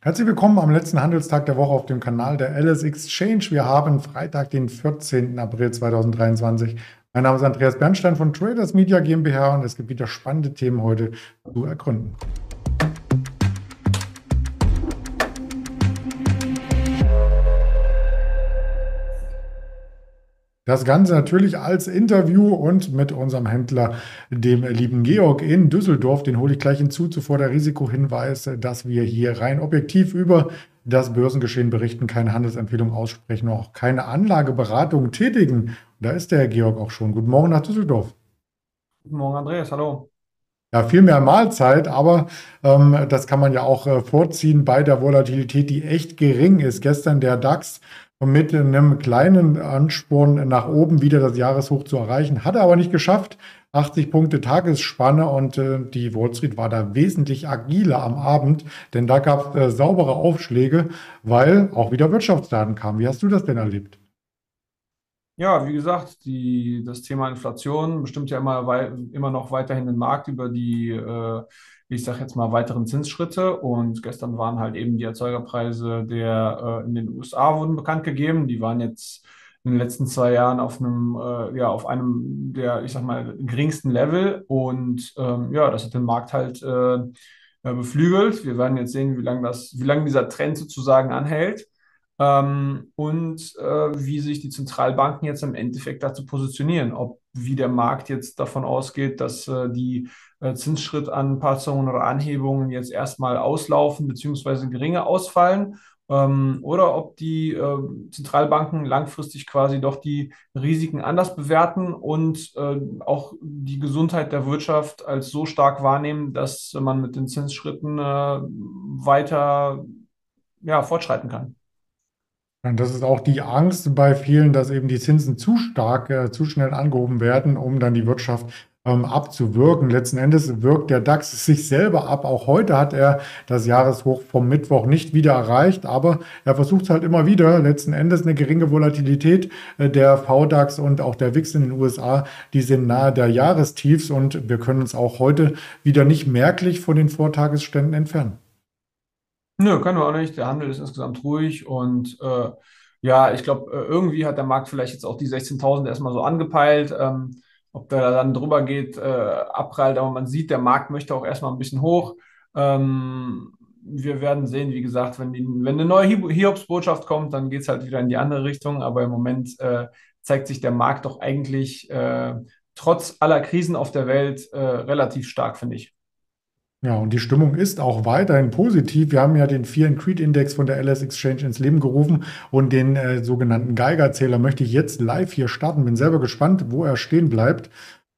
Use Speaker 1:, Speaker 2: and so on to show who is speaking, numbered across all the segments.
Speaker 1: Herzlich willkommen am letzten Handelstag der Woche auf dem Kanal der LS Exchange. Wir haben Freitag, den 14. April 2023. Mein Name ist Andreas Bernstein von Traders Media GmbH und es gibt wieder spannende Themen heute zu ergründen. Das Ganze natürlich als Interview und mit unserem Händler, dem lieben Georg in Düsseldorf. Den hole ich gleich hinzu. Zuvor der Risikohinweis, dass wir hier rein objektiv über das Börsengeschehen berichten, keine Handelsempfehlung aussprechen, auch keine Anlageberatung tätigen. Da ist der Herr Georg auch schon. Guten Morgen nach Düsseldorf.
Speaker 2: Guten Morgen, Andreas. Hallo.
Speaker 1: Ja, viel mehr Mahlzeit, aber ähm, das kann man ja auch äh, vorziehen bei der Volatilität, die echt gering ist. Gestern der DAX mit einem kleinen Ansporn nach oben wieder das Jahreshoch zu erreichen. Hat er aber nicht geschafft. 80 Punkte Tagesspanne und äh, die Wall Street war da wesentlich agiler am Abend, denn da gab es äh, saubere Aufschläge, weil auch wieder Wirtschaftsdaten kamen. Wie hast du das denn erlebt?
Speaker 2: Ja, wie gesagt, die, das Thema Inflation bestimmt ja immer, immer noch weiterhin den Markt über die äh, ich sage jetzt mal, weiteren Zinsschritte. Und gestern waren halt eben die Erzeugerpreise der äh, in den USA wurden bekannt gegeben. Die waren jetzt in den letzten zwei Jahren auf einem, äh, ja, auf einem der, ich sag mal, geringsten Level. Und ähm, ja, das hat den Markt halt äh, äh beflügelt. Wir werden jetzt sehen, wie lange das, wie lange dieser Trend sozusagen anhält. Ähm, und äh, wie sich die Zentralbanken jetzt im Endeffekt dazu positionieren, ob wie der Markt jetzt davon ausgeht, dass äh, die äh, Zinsschrittanpassungen oder Anhebungen jetzt erstmal auslaufen bzw. geringer ausfallen ähm, oder ob die äh, Zentralbanken langfristig quasi doch die Risiken anders bewerten und äh, auch die Gesundheit der Wirtschaft als so stark wahrnehmen, dass man mit den Zinsschritten äh, weiter ja, fortschreiten kann.
Speaker 1: Und das ist auch die Angst bei vielen, dass eben die Zinsen zu stark, äh, zu schnell angehoben werden, um dann die Wirtschaft ähm, abzuwirken. Letzten Endes wirkt der DAX sich selber ab. Auch heute hat er das Jahreshoch vom Mittwoch nicht wieder erreicht, aber er versucht es halt immer wieder. Letzten Endes eine geringe Volatilität. Äh, der VDAX und auch der WIX in den USA, die sind nahe der Jahrestiefs und wir können uns auch heute wieder nicht merklich von den Vortagesständen entfernen.
Speaker 2: Nö, können wir auch nicht. Der Handel ist insgesamt ruhig und äh, ja, ich glaube, äh, irgendwie hat der Markt vielleicht jetzt auch die 16.000 erstmal so angepeilt. Ähm, ob der dann drüber geht, äh, abprallt, aber man sieht, der Markt möchte auch erstmal ein bisschen hoch. Ähm, wir werden sehen, wie gesagt, wenn, die, wenn eine neue Hiobsbotschaft kommt, dann geht es halt wieder in die andere Richtung. Aber im Moment äh, zeigt sich der Markt doch eigentlich äh, trotz aller Krisen auf der Welt äh, relativ stark, finde ich.
Speaker 1: Ja, und die Stimmung ist auch weiterhin positiv. Wir haben ja den Fear and Creed Index von der LS Exchange ins Leben gerufen und den äh, sogenannten Geigerzähler möchte ich jetzt live hier starten. Bin selber gespannt, wo er stehen bleibt.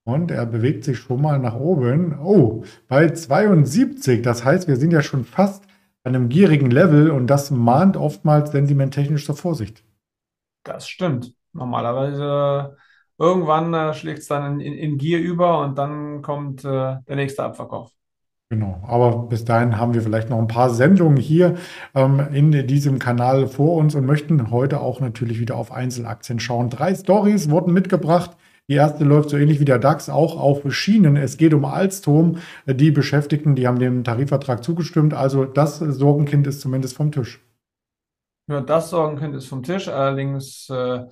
Speaker 1: Und er bewegt sich schon mal nach oben. Oh, bei 72. Das heißt, wir sind ja schon fast an einem gierigen Level und das mahnt oftmals sentimenttechnisch zur Vorsicht.
Speaker 2: Das stimmt. Normalerweise irgendwann äh, schlägt es dann in, in, in, Gier über und dann kommt äh, der nächste Abverkauf.
Speaker 1: Genau, aber bis dahin haben wir vielleicht noch ein paar Sendungen hier ähm, in diesem Kanal vor uns und möchten heute auch natürlich wieder auf Einzelaktien schauen. Drei Stories wurden mitgebracht. Die erste läuft so ähnlich wie der DAX auch auf Schienen. Es geht um Alstom. Die Beschäftigten, die haben dem Tarifvertrag zugestimmt. Also das Sorgenkind ist zumindest vom Tisch.
Speaker 2: Ja, das Sorgenkind ist vom Tisch. Allerdings äh,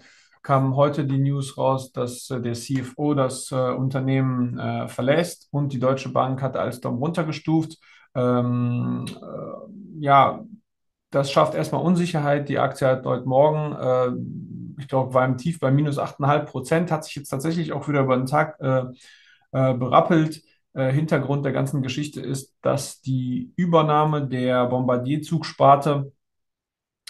Speaker 2: kam heute die News raus, dass äh, der CFO das äh, Unternehmen äh, verlässt und die Deutsche Bank hat Alstom runtergestuft. Ähm, äh, ja, das schafft erstmal Unsicherheit. Die Aktie hat heute Morgen, äh, ich glaube, war im Tief bei minus 8,5 Prozent, hat sich jetzt tatsächlich auch wieder über den Tag berappelt. Hintergrund der ganzen Geschichte ist, dass die Übernahme der Bombardier-Zugsparte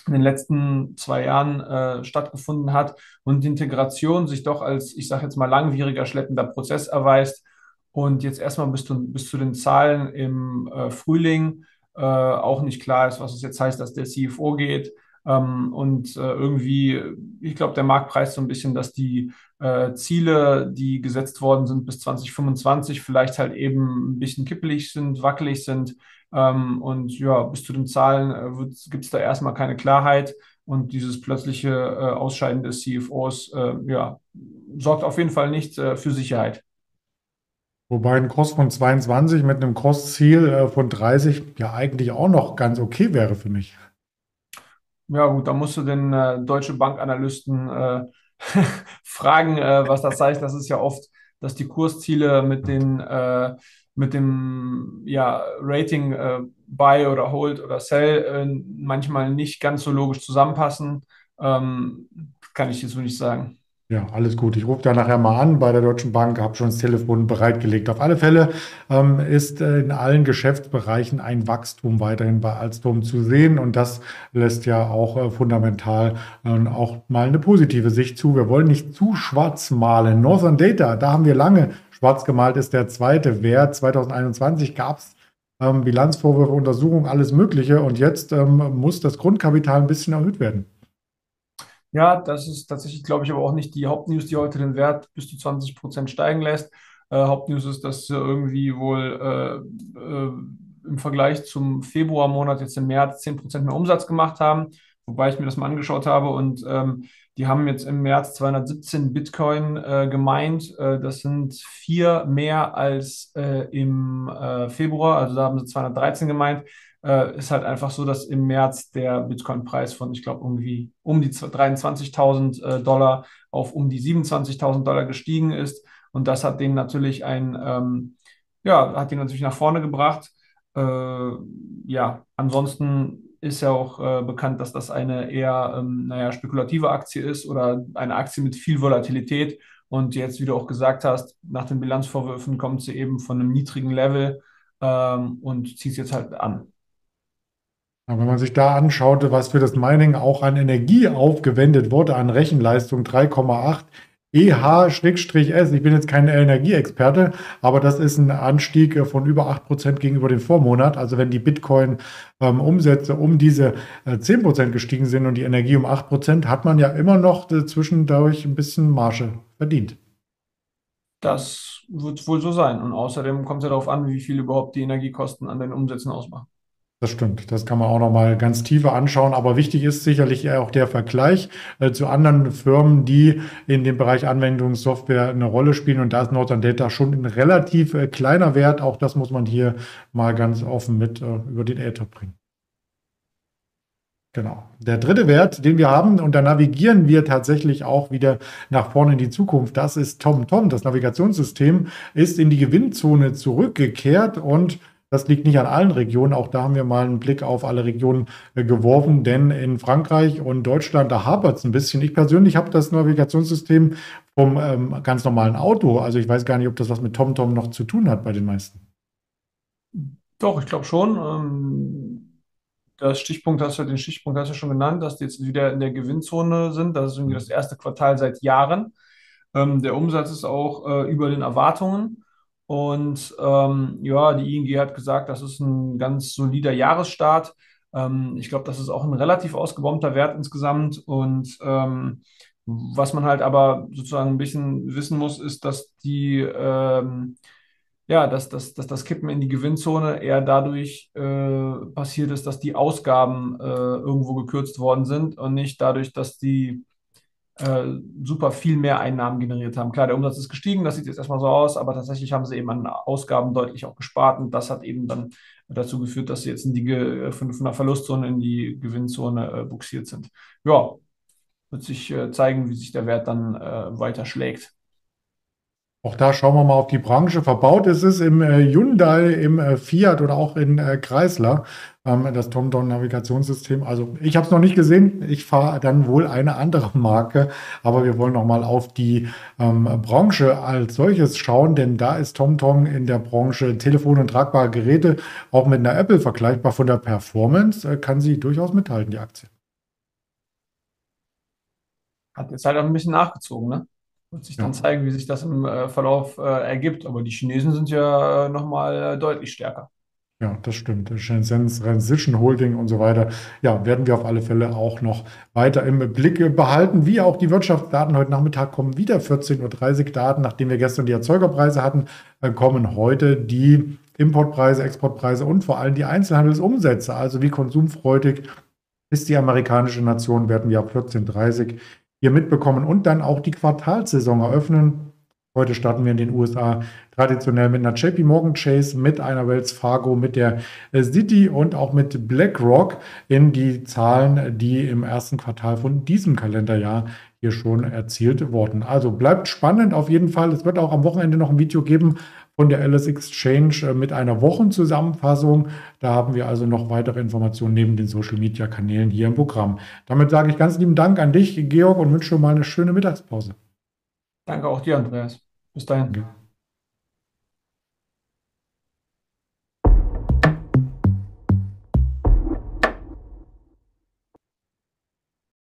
Speaker 2: in den letzten zwei Jahren äh, stattgefunden hat und die Integration sich doch als, ich sage jetzt mal, langwieriger, schleppender Prozess erweist. Und jetzt erstmal bis, zu, bis zu den Zahlen im äh, Frühling äh, auch nicht klar ist, was es jetzt heißt, dass der CFO geht. Ähm, und äh, irgendwie, ich glaube, der Markt preist so ein bisschen, dass die äh, Ziele, die gesetzt worden sind bis 2025, vielleicht halt eben ein bisschen kippelig sind, wackelig sind. Ähm, und ja, bis zu den Zahlen äh, gibt es da erstmal keine Klarheit. Und dieses plötzliche äh, Ausscheiden des CFOs äh, ja, sorgt auf jeden Fall nicht äh, für Sicherheit.
Speaker 1: Wobei ein Kurs von 22 mit einem Kursziel von 30 ja eigentlich auch noch ganz okay wäre für mich.
Speaker 2: Ja, gut, da musst du den äh, Deutsche Bankanalysten äh, fragen, äh, was das heißt. Das ist ja oft, dass die Kursziele mit den äh, mit dem ja, Rating äh, Buy oder Hold oder Sell äh, manchmal nicht ganz so logisch zusammenpassen. Ähm, kann ich jetzt so nicht sagen.
Speaker 1: Ja, alles gut. Ich rufe da nachher mal an bei der Deutschen Bank, habe schon das Telefon bereitgelegt. Auf alle Fälle ähm, ist äh, in allen Geschäftsbereichen ein Wachstum weiterhin bei Alstom zu sehen und das lässt ja auch äh, fundamental äh, auch mal eine positive Sicht zu. Wir wollen nicht zu schwarz malen. Northern Data, da haben wir lange schwarz gemalt, ist der zweite Wert. 2021 gab es ähm, Bilanzvorwürfe, Untersuchungen, alles Mögliche und jetzt ähm, muss das Grundkapital ein bisschen erhöht werden.
Speaker 2: Ja, das ist tatsächlich, glaube ich, aber auch nicht die Hauptnews, die heute den Wert bis zu 20 Prozent steigen lässt. Äh, Hauptnews ist, dass sie irgendwie wohl äh, äh, im Vergleich zum Februarmonat jetzt im März 10 Prozent mehr Umsatz gemacht haben, wobei ich mir das mal angeschaut habe und ähm, die haben jetzt im März 217 Bitcoin äh, gemeint. Äh, das sind vier mehr als äh, im Februar, also da haben sie 213 gemeint äh, ist halt einfach so, dass im März der Bitcoin-Preis von, ich glaube, irgendwie um die 23.000 äh, Dollar auf um die 27.000 Dollar gestiegen ist. Und das hat den natürlich ein, ähm, ja, hat den natürlich nach vorne gebracht. Äh, ja, ansonsten ist ja auch äh, bekannt, dass das eine eher, ähm, naja, spekulative Aktie ist oder eine Aktie mit viel Volatilität. Und jetzt, wie du auch gesagt hast, nach den Bilanzvorwürfen kommt sie eben von einem niedrigen Level ähm, und zieht es jetzt halt an.
Speaker 1: Wenn man sich da anschaute, was für das Mining auch an Energie aufgewendet wurde, an Rechenleistung 3,8 EH-S. Ich bin jetzt kein Energieexperte, aber das ist ein Anstieg von über 8% gegenüber dem Vormonat. Also wenn die Bitcoin-Umsätze ähm, um diese äh, 10% gestiegen sind und die Energie um 8%, hat man ja immer noch äh, zwischendurch ein bisschen Marge verdient.
Speaker 2: Das wird wohl so sein. Und außerdem kommt es ja darauf an, wie viel überhaupt die Energiekosten an den Umsätzen ausmachen.
Speaker 1: Das stimmt, das kann man auch noch mal ganz tiefer anschauen. Aber wichtig ist sicherlich auch der Vergleich äh, zu anderen Firmen, die in dem Bereich Anwendungssoftware eine Rolle spielen. Und da ist Northern Data schon ein relativ äh, kleiner Wert. Auch das muss man hier mal ganz offen mit äh, über den Äther bringen. Genau. Der dritte Wert, den wir haben, und da navigieren wir tatsächlich auch wieder nach vorne in die Zukunft, das ist TomTom. Das Navigationssystem ist in die Gewinnzone zurückgekehrt und das liegt nicht an allen Regionen. Auch da haben wir mal einen Blick auf alle Regionen äh, geworfen, denn in Frankreich und Deutschland, da hapert es ein bisschen. Ich persönlich habe das Navigationssystem vom ähm, ganz normalen Auto. Also ich weiß gar nicht, ob das was mit TomTom noch zu tun hat bei den meisten.
Speaker 2: Doch, ich glaube schon. Ähm, das Stichpunkt hast du, den Stichpunkt hast du schon genannt, dass die jetzt wieder in der Gewinnzone sind. Das ist irgendwie das erste Quartal seit Jahren. Ähm, der Umsatz ist auch äh, über den Erwartungen. Und ähm, ja, die ING hat gesagt, das ist ein ganz solider Jahresstart. Ähm, ich glaube, das ist auch ein relativ ausgebomter Wert insgesamt. Und ähm, was man halt aber sozusagen ein bisschen wissen muss, ist, dass die ähm, ja, dass, dass, dass das Kippen in die Gewinnzone eher dadurch äh, passiert ist, dass die Ausgaben äh, irgendwo gekürzt worden sind und nicht dadurch, dass die äh, super viel mehr Einnahmen generiert haben. Klar, der Umsatz ist gestiegen, das sieht jetzt erstmal so aus, aber tatsächlich haben sie eben an Ausgaben deutlich auch gespart und das hat eben dann dazu geführt, dass sie jetzt in die äh, von, der Verlustzone in die Gewinnzone äh, buxiert sind. Ja, wird sich äh, zeigen, wie sich der Wert dann äh, weiter schlägt.
Speaker 1: Auch da schauen wir mal auf die Branche. Verbaut ist es im äh, Hyundai, im äh, Fiat oder auch in äh, Chrysler, ähm, das TomTom-Navigationssystem. Also ich habe es noch nicht gesehen. Ich fahre dann wohl eine andere Marke. Aber wir wollen noch mal auf die ähm, Branche als solches schauen, denn da ist TomTom in der Branche Telefon und tragbare Geräte auch mit einer Apple vergleichbar. Von der Performance kann sie durchaus mithalten, die Aktie.
Speaker 2: Hat jetzt halt auch ein bisschen nachgezogen, ne? Wird sich dann zeigen, wie sich das im äh, Verlauf äh, ergibt. Aber die Chinesen sind ja äh, nochmal äh, deutlich stärker.
Speaker 1: Ja, das stimmt. Shenzhen Transition Holding und so weiter. Ja, werden wir auf alle Fälle auch noch weiter im Blick behalten. Wie auch die Wirtschaftsdaten heute Nachmittag kommen wieder 14.30 Uhr Daten, nachdem wir gestern die Erzeugerpreise hatten, äh, kommen heute die Importpreise, Exportpreise und vor allem die Einzelhandelsumsätze. Also wie konsumfreudig ist die amerikanische Nation, werden wir ab 14.30 Uhr hier mitbekommen und dann auch die Quartalsaison eröffnen. Heute starten wir in den USA traditionell mit einer JP Morgan Chase, mit einer Wells Fargo, mit der äh, City und auch mit BlackRock in die Zahlen, die im ersten Quartal von diesem Kalenderjahr hier schon erzielt wurden. Also bleibt spannend auf jeden Fall. Es wird auch am Wochenende noch ein Video geben von der LS Exchange äh, mit einer Wochenzusammenfassung. Da haben wir also noch weitere Informationen neben den Social Media Kanälen hier im Programm. Damit sage ich ganz lieben Dank an dich, Georg, und wünsche mal eine schöne Mittagspause.
Speaker 2: Danke auch dir, Andreas. Bis dahin.
Speaker 1: Ja.